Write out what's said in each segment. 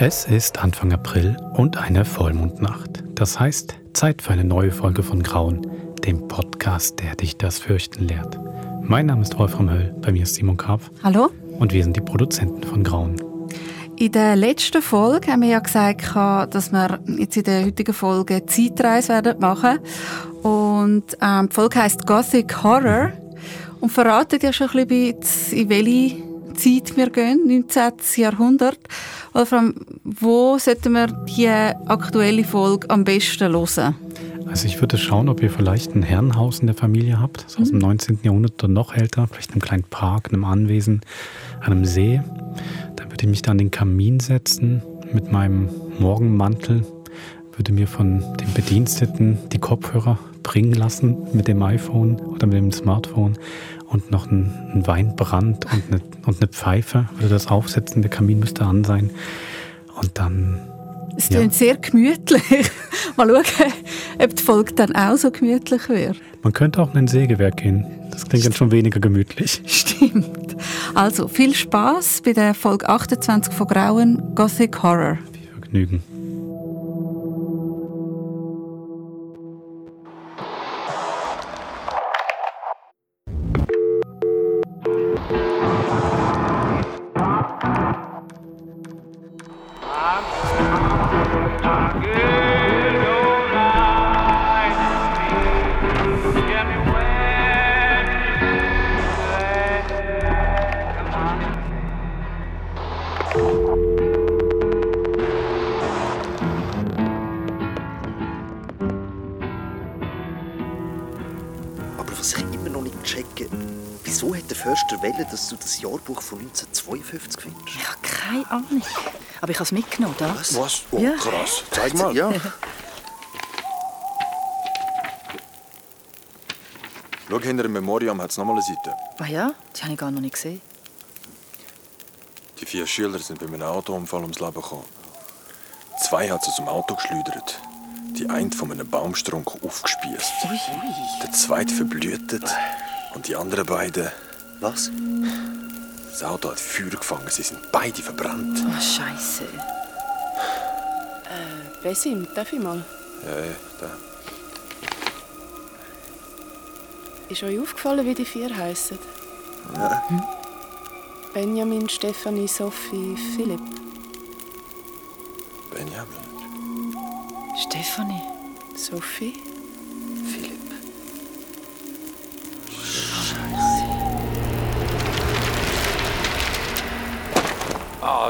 Es ist Anfang April und eine Vollmondnacht. Das heißt, Zeit für eine neue Folge von Grauen, dem Podcast, der dich das Fürchten lehrt. Mein Name ist Wolfram Höll, bei mir ist Simon Karpf. Hallo. Und wir sind die Produzenten von Grauen. In der letzten Folge haben wir ja gesagt, dass wir jetzt in der heutigen Folge Zeitreise werden machen. Und ähm, die Folge heisst Gothic Horror und verratet ja schon ein bisschen, in welche Zeit wir gehen, 19. Jahrhundert. Wolfram, wo sollten wir die aktuelle Folge am besten hören? Also ich würde schauen, ob ihr vielleicht ein Herrenhaus in der Familie habt, das aus dem 19. Mhm. Jahrhundert oder noch älter, vielleicht einem kleinen Park, einem Anwesen, einem See. Dann würde ich mich da an den Kamin setzen mit meinem Morgenmantel, würde mir von den Bediensteten die Kopfhörer bringen lassen mit dem iPhone oder mit dem Smartphone und noch ein, ein Weinbrand und eine, und eine Pfeife, würde das aufsetzen, der Kamin müsste an sein. Und dann. Es klingt ja. sehr gemütlich. Mal schauen, ob die Folge dann auch so gemütlich wird. Man könnte auch in ein Sägewerk gehen. Das klingt dann schon weniger gemütlich. Stimmt. Also viel Spaß bei der Folge 28 von Grauen Gothic Horror. Viel Vergnügen. Dass du das Jahrbuch von 1952 findest? Ich habe keine Ahnung. Aber ich habe es mitgenommen. Da. Was? Was? Oh, ja. krass. Zeig mal. Ja. Schau, hinter dem Memoriam hat es nochmal eine Seite. Ah ja? Die habe ich gar noch nicht gesehen. Die vier Schüler sind bei einem Autounfall ums Leben gekommen. Zwei hat sie zum Auto geschleudert. Die eine von einem Baumstrunk aufgespießt. Der zweite verblühtet. Und die anderen beiden was? Das Auto hat Feuer gefangen. Sie sind beide verbrannt. Oh, Scheiße. Äh, Besim, darf ich mal? Ja, ja, da. Ist euch aufgefallen, wie die vier heißen? Ja. Hm? Benjamin, Stefanie, Sophie, Philipp. Benjamin. Stefanie. Sophie.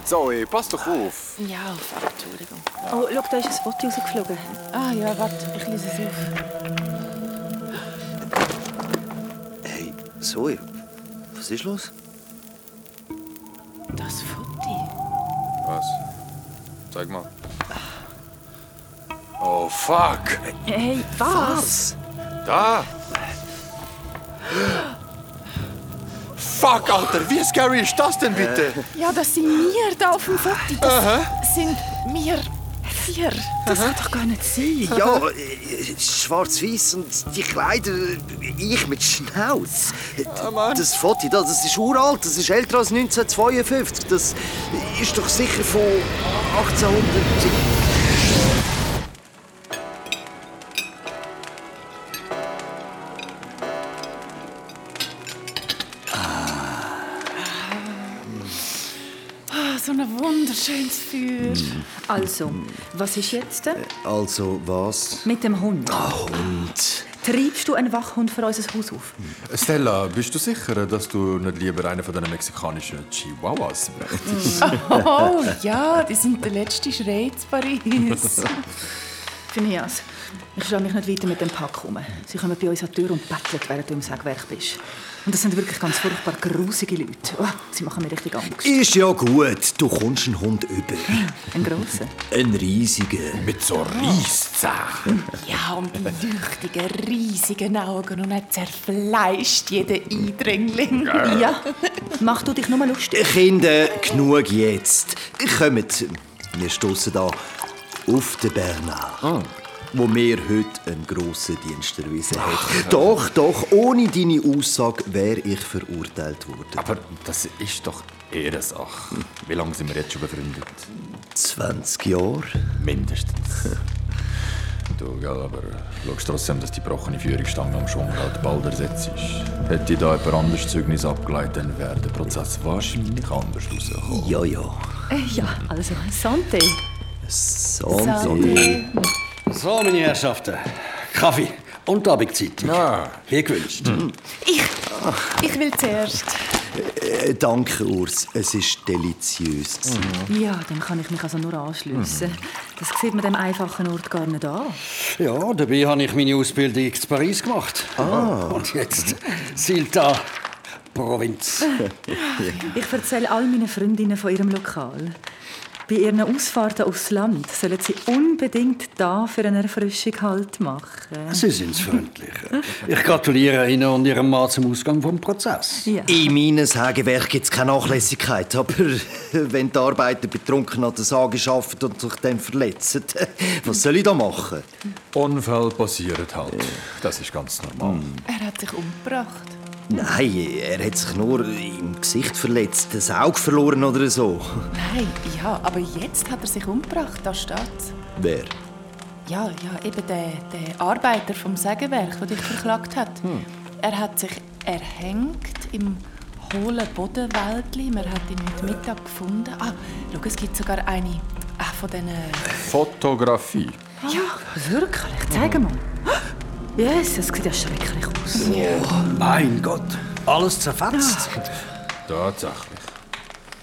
Zoe, pass doch auf. Ja, Entschuldigung. Oh, schau, da ist ein Foto rausgeflogen. Ah ja, warte, ich lese es auf. Hey, Zoe, was ist los? Das Foto. Was? Zeig mal. Oh, fuck. Hey, was? Da. Fuck, Alter, wie scary ist das denn bitte? Ja, das sind wir da auf dem Foto. Das Aha. sind wir vier. Das kann doch gar nicht sein. Ja, schwarz-weiß und die Kleider, ich mit Schnauz. Oh, das Foto, das ist uralt, das ist älter als 1952. Das ist doch sicher von 1800. schönes Feuer. Also, was ist jetzt? Äh, also, was? Mit dem Hund. Ah, Hund. Treibst du einen Wachhund für unser Haus auf? Stella, bist du sicher, dass du nicht lieber einen von diesen mexikanischen Chihuahuas möchtest? oh ja, die sind der letzte Schrei in Paris. Phineas, ich schlage mich nicht weiter mit dem Pack um. Sie kommen bei uns an die Tür und betteln, während du im Sägewerk bist. Und das sind wirklich ganz furchtbar grusige Leute. Oh, sie machen mir richtig Angst. Ist ja gut. Du kommst einen Hund über. Ein grosser? Ein riesiger. Mit so Reisszähnen. Ja, und leuchtigen, riesigen Augen. Und er zerfleischt jeden Eindringling. Ja. Mach du dich nur mal lustig. Kinder, genug jetzt. Kommt. Wir stoßen da auf den Bernard. Oh. wo mir heute einen grossen Dienst erwiesen hat. Doch, doch, ohne deine Aussage wäre ich verurteilt worden. Aber das ist doch Ehrensache. Wie lange sind wir jetzt schon befreundet? 20 Jahre? Mindestens. Du, gell, aber schaust trotzdem, dass die gebrochene Führungsstange am Schwungrad bald ersetzt ist. Hätte da jemand anderes Zeugnis abgeleitet, dann wäre der Prozess wahrscheinlich anders rausgekommen. Ja, ja. Äh, ja, also, Santé. Santé. So, meine Herrschaften. Kaffee und Abendzeit. Ja. Wie gewünscht. Ich, ich will zuerst. Äh, danke, Urs. Es ist deliziös. gewesen. Ja, dem kann ich mich also nur anschliessen. Das sieht man dem einfachen Ort gar nicht an. Ja, dabei habe ich meine Ausbildung in Paris gemacht. Ah. Und jetzt Silta, Provinz. Ich erzähle all meinen Freundinnen von ihrem Lokal. Bei ihren Ausfahrten aufs Land sollen sie unbedingt da für eine Erfrischung Halt machen. Sie sind freundlich. Ich gratuliere Ihnen und Ihrem Mann zum Ausgang vom Prozess. Ja. In meinem Sägewerk gibt es keine Nachlässigkeit. Aber wenn die Arbeiter betrunken an der Sage arbeiten und sich dann verletzen, was soll ich da machen? Unfall passiert halt. Das ist ganz normal. Er hat sich umgebracht. Nein, er hat sich nur im Gesicht verletzt, das Auge verloren oder so. Nein, ja, aber jetzt hat er sich umgebracht, da steht's. Wer? Ja, ja, eben der, der Arbeiter vom Sägewerk, der dich verklagt hat. Er hat sich erhängt im hohlen Bodenwäldli. Man hat ihn heute Mittag gefunden. Ah, schau, es gibt sogar eine ah, von diesen... Fotografie. Ja, wirklich? Zeig mal. Jesus, das sieht ja schrecklich aus. Mein Gott, alles zerfetzt. Tatsächlich.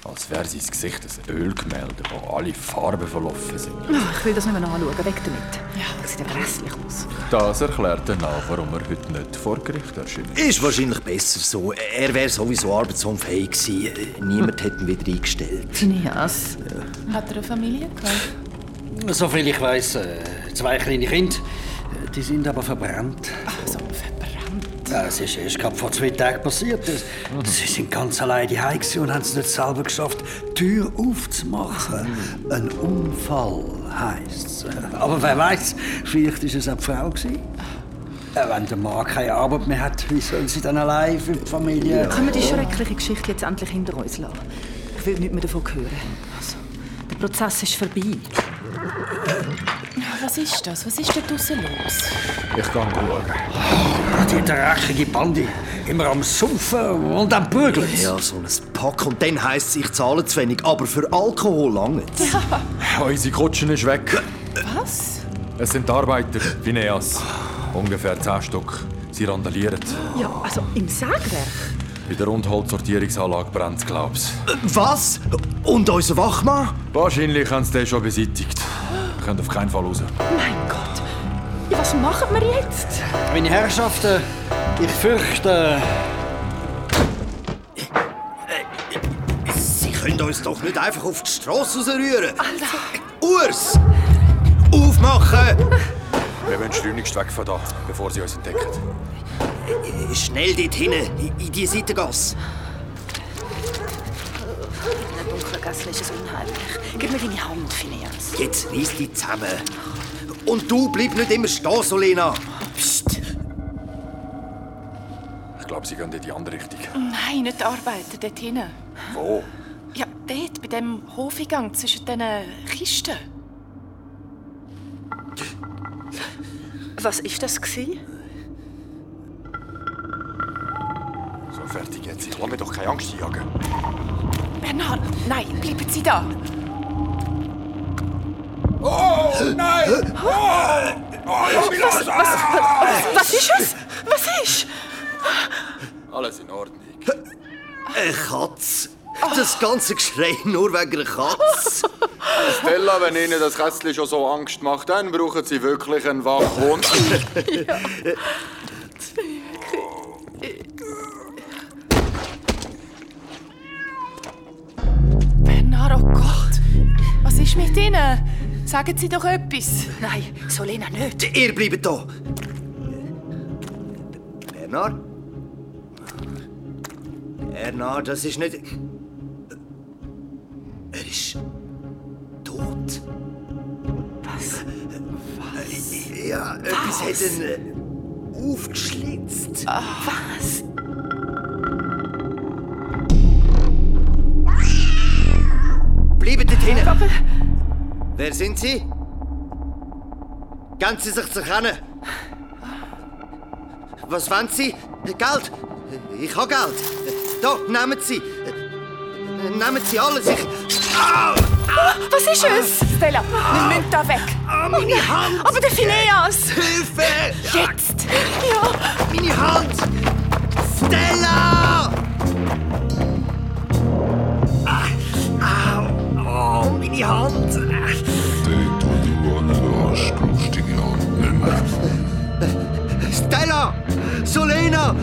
Als wäre sein Gesicht ein Ölgemälde, wo alle Farben verlaufen sind. Ah, Ich will das nicht mehr anschauen. Weg damit. Ja. Das sieht ja grässlich aus. Das erklärt dann auch, warum er heute nicht vor Gericht erscheint. Ist wahrscheinlich besser so. Er wäre sowieso arbeitsunfähig gewesen. Niemand hätte ihn wieder eingestellt. Phineas. Hat er eine Familie gehabt? Soviel ich weiß, äh, zwei kleine Kinder. Die sind aber verbrannt. Ach so, verbrannt. Das ist erst gerade vor zwei Tagen passiert. Das- Sie sind ganz allein daheim gewesen und haben es nicht selber geschafft, die Tür aufzumachen. Ein Unfall heisst es. Aber wer weiß, vielleicht war es auch die Frau. Gewesen. Äh, Wenn der Mann keine Arbeit mehr hat, wie soll sie dann allein für die Familie? Können wir die schreckliche Geschichte jetzt endlich hinter uns lassen? Ich will nichts mehr davon hören. Also, der Prozess ist vorbei. Was ist das? Was ist da draussen los? Ich kann schauen. Die dreckige Bande. Immer am Sumpfen und am Bügeln. Ja, so ein Pack. Und dann heisst es, ich zahle zu wenig. Aber für Alkohol lange. Unsere Kutschen ist weg. Was? Es sind Arbeiter, Phineas. Ungefähr zehn Stück. Sie randalieren. Ja, also im Sägewerk? Bei der Rundholzsortierungsanlage brennt glaub's. Was? Und unser Wachmann? Wahrscheinlich haben sie den schon beseitigt. Können auf keinen Fall raus. Mein Gott. Ja, was machen wir jetzt? Meine Herrschaften, ich fürchte. Sie können uns doch nicht einfach auf die Straße rausrühren. Urs! Aufmachen! Wir wollen schleunigst weg von da, bevor sie uns entdecken. Schnell dort hinten, in- in die Seitengasse. In der dunklen Gasse ist es unheimlich. Gib mir deine Hand, Phineas. Jetzt reiss dich zusammen. Und du bleib nicht immer stehen, Solena. Psst. Ich glaube, sie gehen in die andere Richtung. Nein, nicht die Arbeiter, dort hinten. Wo? Ja, dort, bei dem Hofeingang zwischen diesen Kisten. Was ist das gsi? So, fertig jetzt. Ich lasse mir doch keine Angst jagen. Bernhard, nein, bleiben Sie da. Oh, nein! Oh, ich will los! Was ist es? Was ist? Alles in Ordnung. Eine Katze. Das ganze Geschrei nur wegen einer Katze. Stella, wenn Ihnen das Kästchen schon so Angst macht, dann brauchen Sie wirklich einen Wachhund. Bernhard, oh Gott. Was ist mit Ihnen? Sagen Sie doch etwas. Nein, Solena nicht. Ihr bleibt da. Bernhard? Bernhard, das ist nicht... Er ist... tot. Was? Ja, etwas hat ihn äh, aufgeschlitzt. Was? Bleiben dort hinten. Wer sind Sie? Geben Sie sich zu erkennen. Was wollen Sie? Geld? Ich habe Geld. Da, nehmen Sie. Nehmen Sie alles. Ich... Au! Was ist es? Stella, wir müssen da weg. Ah, meine Hand! Aber der Phineas! Hilfe! Jetzt! Ja! Meine Hand! Stella! Meine Hand! Dort, wo du anlässt, musst du deine Hand nehmen. Stella! Solena!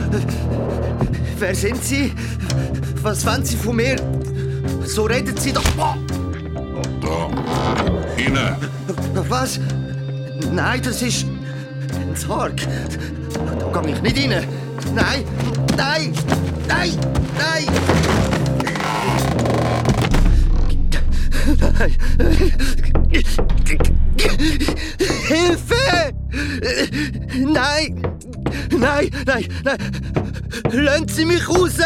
Wer sind Sie? Was wollen Sie von mir? So reden Sie doch. Oh, Da. Innen. was? Nein, das ist ein Sarg. Da gehe ich nicht rein. Nein, nein, nein, nein. Hilfe! Nein! Nein, nein, nein! Lassen Sie mich raus!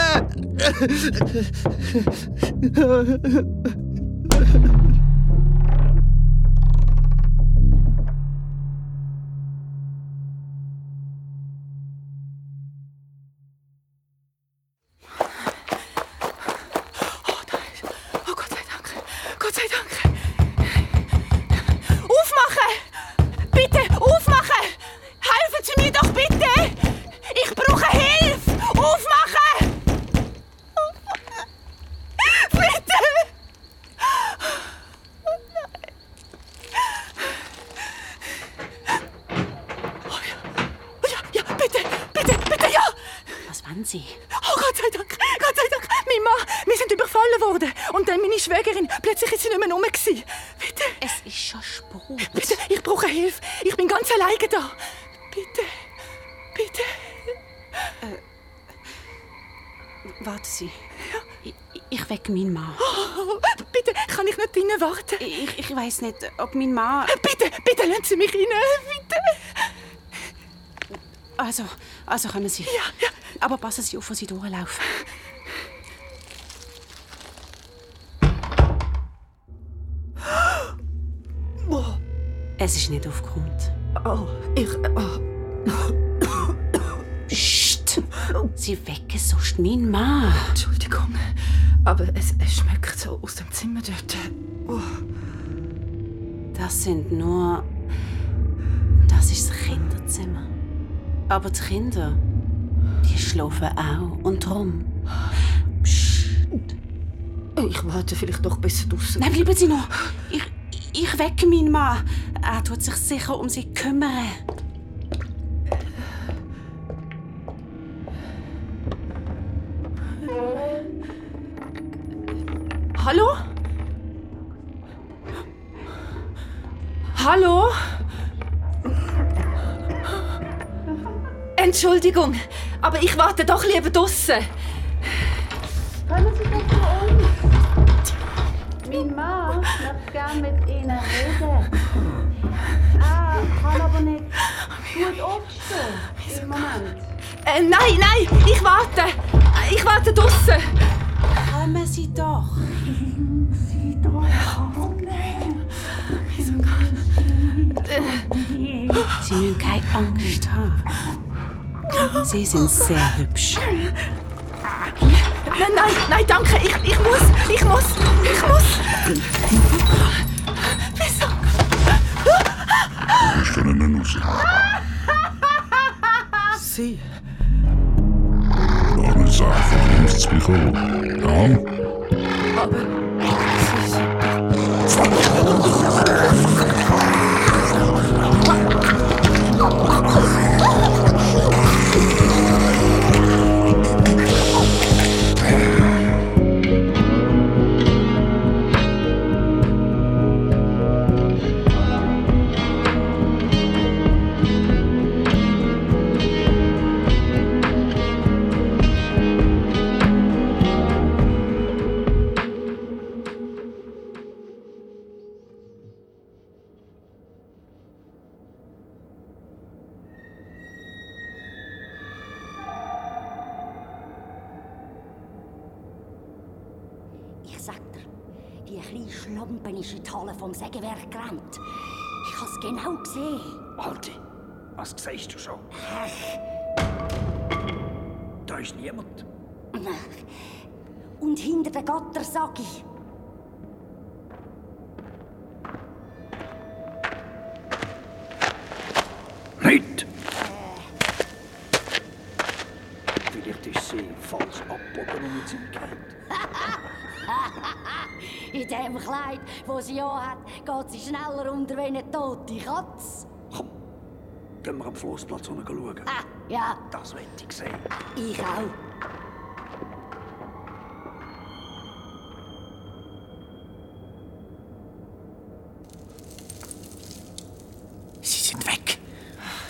Ganz alleine da. Bitte, bitte. Warten Sie. Ich, ich wecke meinen Mann. Oh, bitte, kann ich nicht drinnen warten? Ich, ich weiß nicht, ob mein Mann... Bitte, bitte, lassen Sie mich rein. Bitte. Also, also kommen Sie. Ja, ja. Aber passen Sie auf, wo Sie durchlaufen. Es ist nicht aufgeräumt. Oh, ich, oh. Psst! Sie wecken sonst meinen Mann. Entschuldigung, aber es, es schmeckt so aus dem Zimmer dort. Oh. Das sind nur... Das ist das Kinderzimmer. Aber die Kinder, die schlafen auch. Und drum... Psst! Ich warte vielleicht doch bis draußen. Nein, bleiben Sie noch. Ich, ich wecke meinen Mann. Er tut sich sicher um Sie kümmern. Hallo? Hallo? Entschuldigung, aber ich warte doch lieber draußen. Gerne mit Ihnen reden. Er kann aber nicht gut aufstehen im Moment. Äh, nein, nein, ich warte. Ich warte draußen. Kommen Sie doch. Sie müssen keine Angst haben. Sie sind sehr hübsch. Nein, nein, nein, danke. Ich, ich muss, ich muss, ich muss. Wieso? Ich kann ihn nicht raus. Sie. Mich sagen, du musst zu mir kommen. Ja? Aber Die schon? Da ist niemand. Und hinter den Gatter sag ich. Nicht! Vielleicht ist sie falsch abgebogen und mit. In dem Kleid, das sie anhat, geht sie schneller unter wie eine tote Katze. Gehen wir am Flussplatz schauen. Ah, ja, Das will ich sehen. ich auch. Sie sind weg.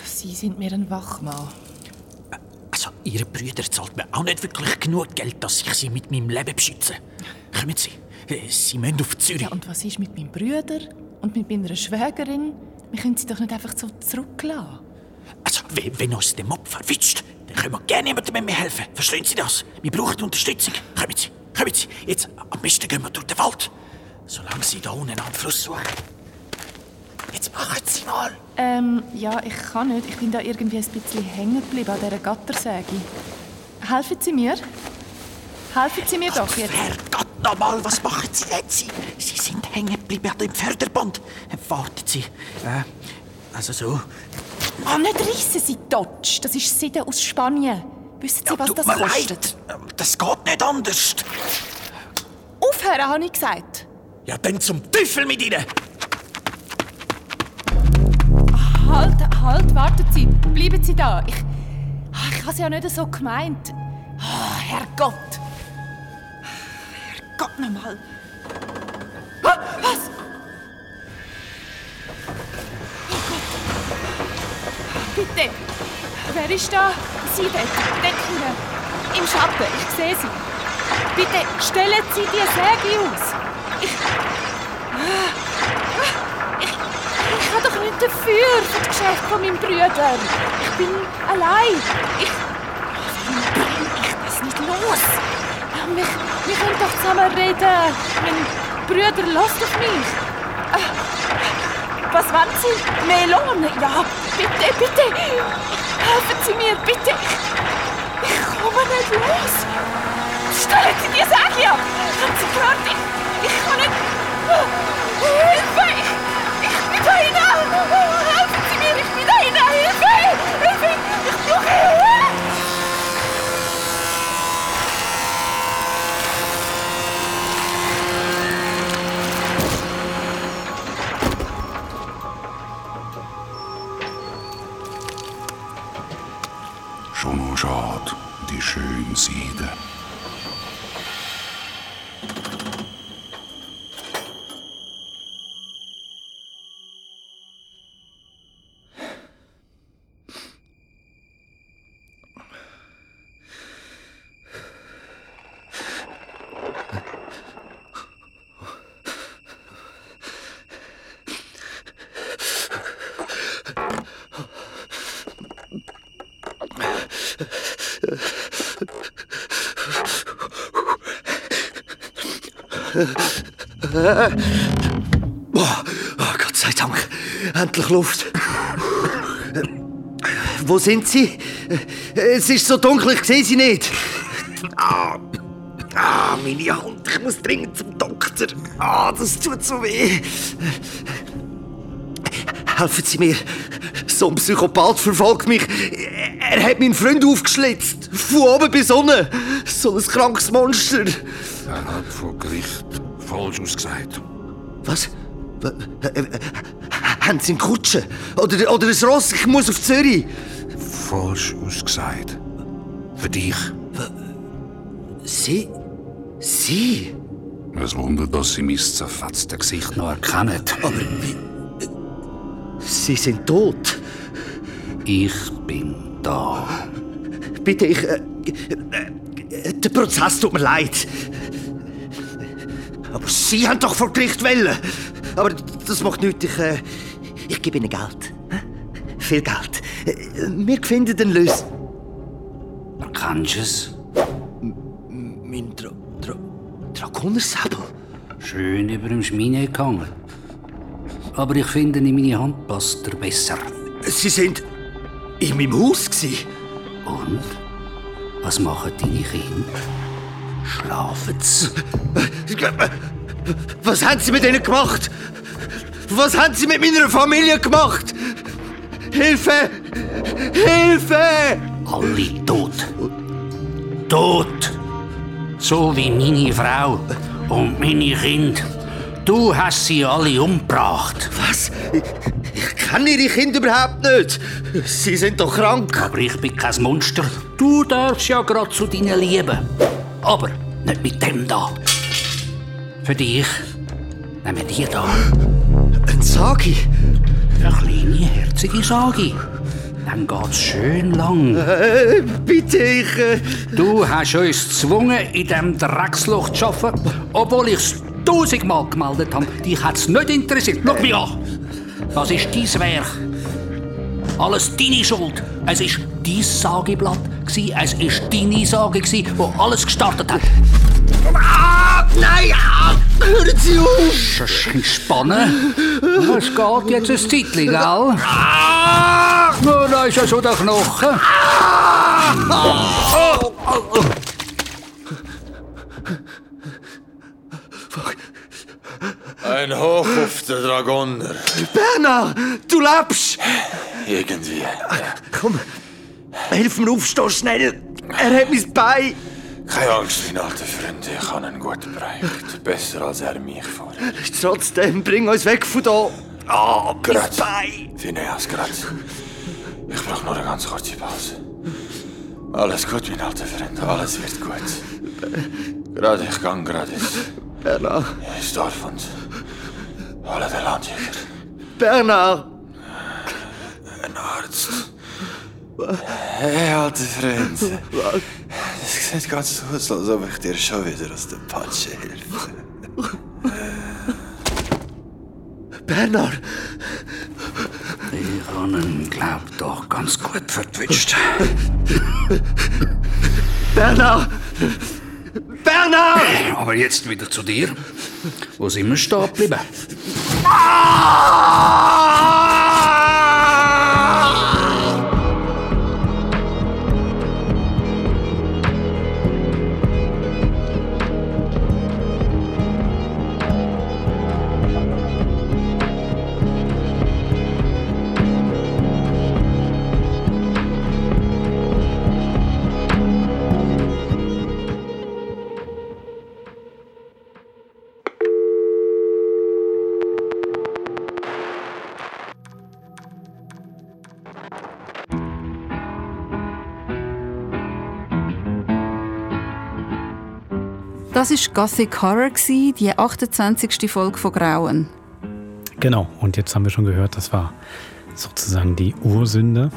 Sie sind mir ein Wachmann. Also, Ihre Brüder zahlt mir auch nicht wirklich genug Geld, dass ich sie mit meinem Leben beschütze. Kommen Sie. Sie müssen auf Zürich. Ja, und was ist mit meinem Bruder und mit meiner Schwägerin? Wir können sie doch nicht einfach so zurücklassen. Wenn, uns der Mob verwitscht, dann können wir gerne jemandem mehr helfen. Verstehen Sie das? Wir brauchen Unterstützung. Kommen Sie. Kommen Sie. Jetzt, am besten gehen wir durch den Wald. Solange Sie da unten am Fluss suchen. Jetzt machen Sie mal. Ähm, ja, ich kann nicht. Ich bin da irgendwie ein bisschen hängen geblieben an dieser Gattersäge. Helfen Sie mir? Helfen Sie mir doch jetzt. Herrgott, nochmal, was machen Sie jetzt? Sie, Sie sind hängen geblieben an dem Förderband. Warten Sie. Äh, also so. Oh, nicht rissen Sie Dodge. Das ist Seide aus Spanien. Wissen Sie, was tut das kostet? leid. Das geht nicht anders. Aufhören, habe ich gesagt. Ja, dann zum Teufel mit Ihnen. Halt, halt, warten Sie. Bleiben Sie da. Ich, Ah, ich habe es ja nicht so gemeint. Oh, Herrgott. Herrgott nochmal. Ah, was? Bitte. Wer ist da? Sie dort. Dort. Im Schatten. Ich sehe Sie. Bitte stellen Sie die Säge aus. Ich... Ich, ich kann doch nicht dafür, für das Geschäft von meinem Bruder. Ich bin allein. Ich... Warum bringe ich das nicht los? Wir, wir können doch zusammen reden. Mein Bruder lässt auf mich. Was wollen Sie? Melone? Ja, bitte, bitte. Helfen Sie mir, bitte. Ich, ich komme nicht los. Stellen Sie die Säge ab. Haben Sie gehört? Ich, ich kann nicht... Hilfe! Ich, ich bin da hinein! Helfen Sie mir, ich bin da hinein! Hilfe! Hilfe! Ich brauche Hilfe! Schon nur schade, die schöne Seide. Boah, oh, Gott sei Dank. Luft. Wo sind Sie? Es ist so dunkel, ich sehe Sie nicht. Ah, ah, meine Hand, ich muss dringend zum Doktor. Ah, das tut so weh. Helfen Sie mir. So ein Psychopath verfolgt mich. Er hat meinen Freund aufgeschlitzt. Von oben bis unten. So ein krankes Monster. Er hat vor Gericht falsch ausgesagt. Was? Haben Sie eine Kutsche? Oder, oder ein Ross? Ich muss auf Zürich. Falsch ausgesagt. Für dich. Sie? Sie? Es wundert, dass Sie mein zerfetztes Gesicht noch erkennen. Aber wie... Sie sind tot. Ich bin da. Bitte, ich... Äh, äh, der Prozess tut mir leid. Aber Sie haben doch vor Gericht wollen. Aber das macht nichts. Ich, äh, ich gebe Ihnen Geld. Viel Geld. Äh, Wir finden den Lös. Kannst du es? Mein Dra Dra Dragonersäbel. Schön über dem Schmine gehangen. Aber ich finde, in meine Hand passt er besser. Sie sind in meinem Haus. Und? Was machen deine Kinder? Schlafen sie? Was haben Sie mit ihnen gemacht? Was haben Sie mit meiner Familie gemacht? Hilfe! Hilfe! Alle tot. Tot! So wie meine Frau und meine Kinder. Du hast sie alle umgebracht. Was? Ich, ich kenne Ihre Kinder überhaupt nicht. Sie sind doch krank. Aber ich bin kein Monster. Du darfst ja gerade zu deinen Lieben. Aber nicht mit dem da. Für dich nehmen wir die da. Ein Sagi? Eine kleine, herzige Sagi. Dann geht's schön lang. Äh, bitte, ich... Äh... Du hast uns gezwungen, in diesem Drecksloch zu arbeiten, obwohl ich es tausendmal gemeldet habe. Dich hat es nicht interessiert. Schau mich an. Das ist dein Werk. Alles deine Schuld. Es war dein Sageblatt. Es war deine Sage, die alles gestartet hat. Ah, nein! Hören Sie auf! Schön spannen. Es geht jetzt ein Zeitchen, gell? Ah! Nur da ist ja so der Knochen. Ah! Oh! Oh! Ein Hoch auf den Dragoner. Bernhard, du lebst! Irgendwie. Komm, hilf mir aufstehen, schnell! Er hat mein Bein! Keine Angst, mein alter Freund, ich habe einen guten Bericht. Besser als er mich vorher. Trotzdem, bring uns weg von hier! Ah, Grad. Bein! Phineas, grad. Ich brauche nur eine ganz kurze Pause. Alles gut, mein alter Freund, alles wird gut. Gerade, ich gang gerade ins, Bernhard, ins Dorf und hole den Landjäger. Bernhard! Ein Arzt. Hey, alter Freund. Es sieht ganz so aus, als ob ich dir schon wieder aus der Patsche helfe. Bernhard! Ich habe ihn, glaub doch, ganz gut vertwitscht. Bernhard! Bernhard! Aber jetzt wieder zu dir. Wo sind wir stehen geblieben? Das war Gothic Horror, die 28. Folge von Grauen. Genau, und jetzt haben wir schon gehört, das war sozusagen die Ursünde,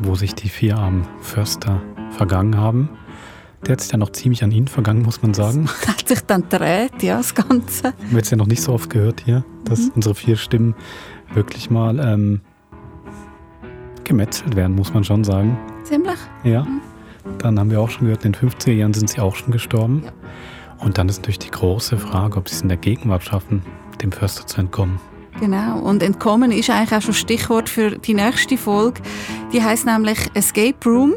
wo sich die vier armen Förster vergangen haben. Der hat sich dann noch ziemlich an ihn vergangen, muss man sagen. Hat sich dann gedreht, ja, das Ganze. Haben wir jetzt ja noch nicht so oft gehört hier, dass Mhm. unsere vier Stimmen wirklich mal ähm, gemetzelt werden, muss man schon sagen. Ziemlich. Ja. Dann haben wir auch schon gehört, in den 50er Jahren sind sie auch schon gestorben. Und dann ist natürlich die große Frage, ob sie es in der Gegenwart schaffen, dem Förster zu entkommen. Genau. Und entkommen ist eigentlich auch schon Stichwort für die nächste Folge. Die heißt nämlich Escape Room.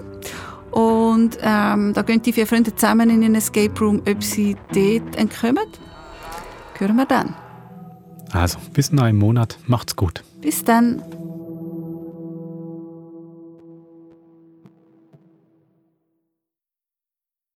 Und ähm, da gehen die vier Freunde zusammen in einen Escape Room, ob sie dort entkommen. Hören wir dann. Also, bis in einem Monat. Macht's gut. Bis dann.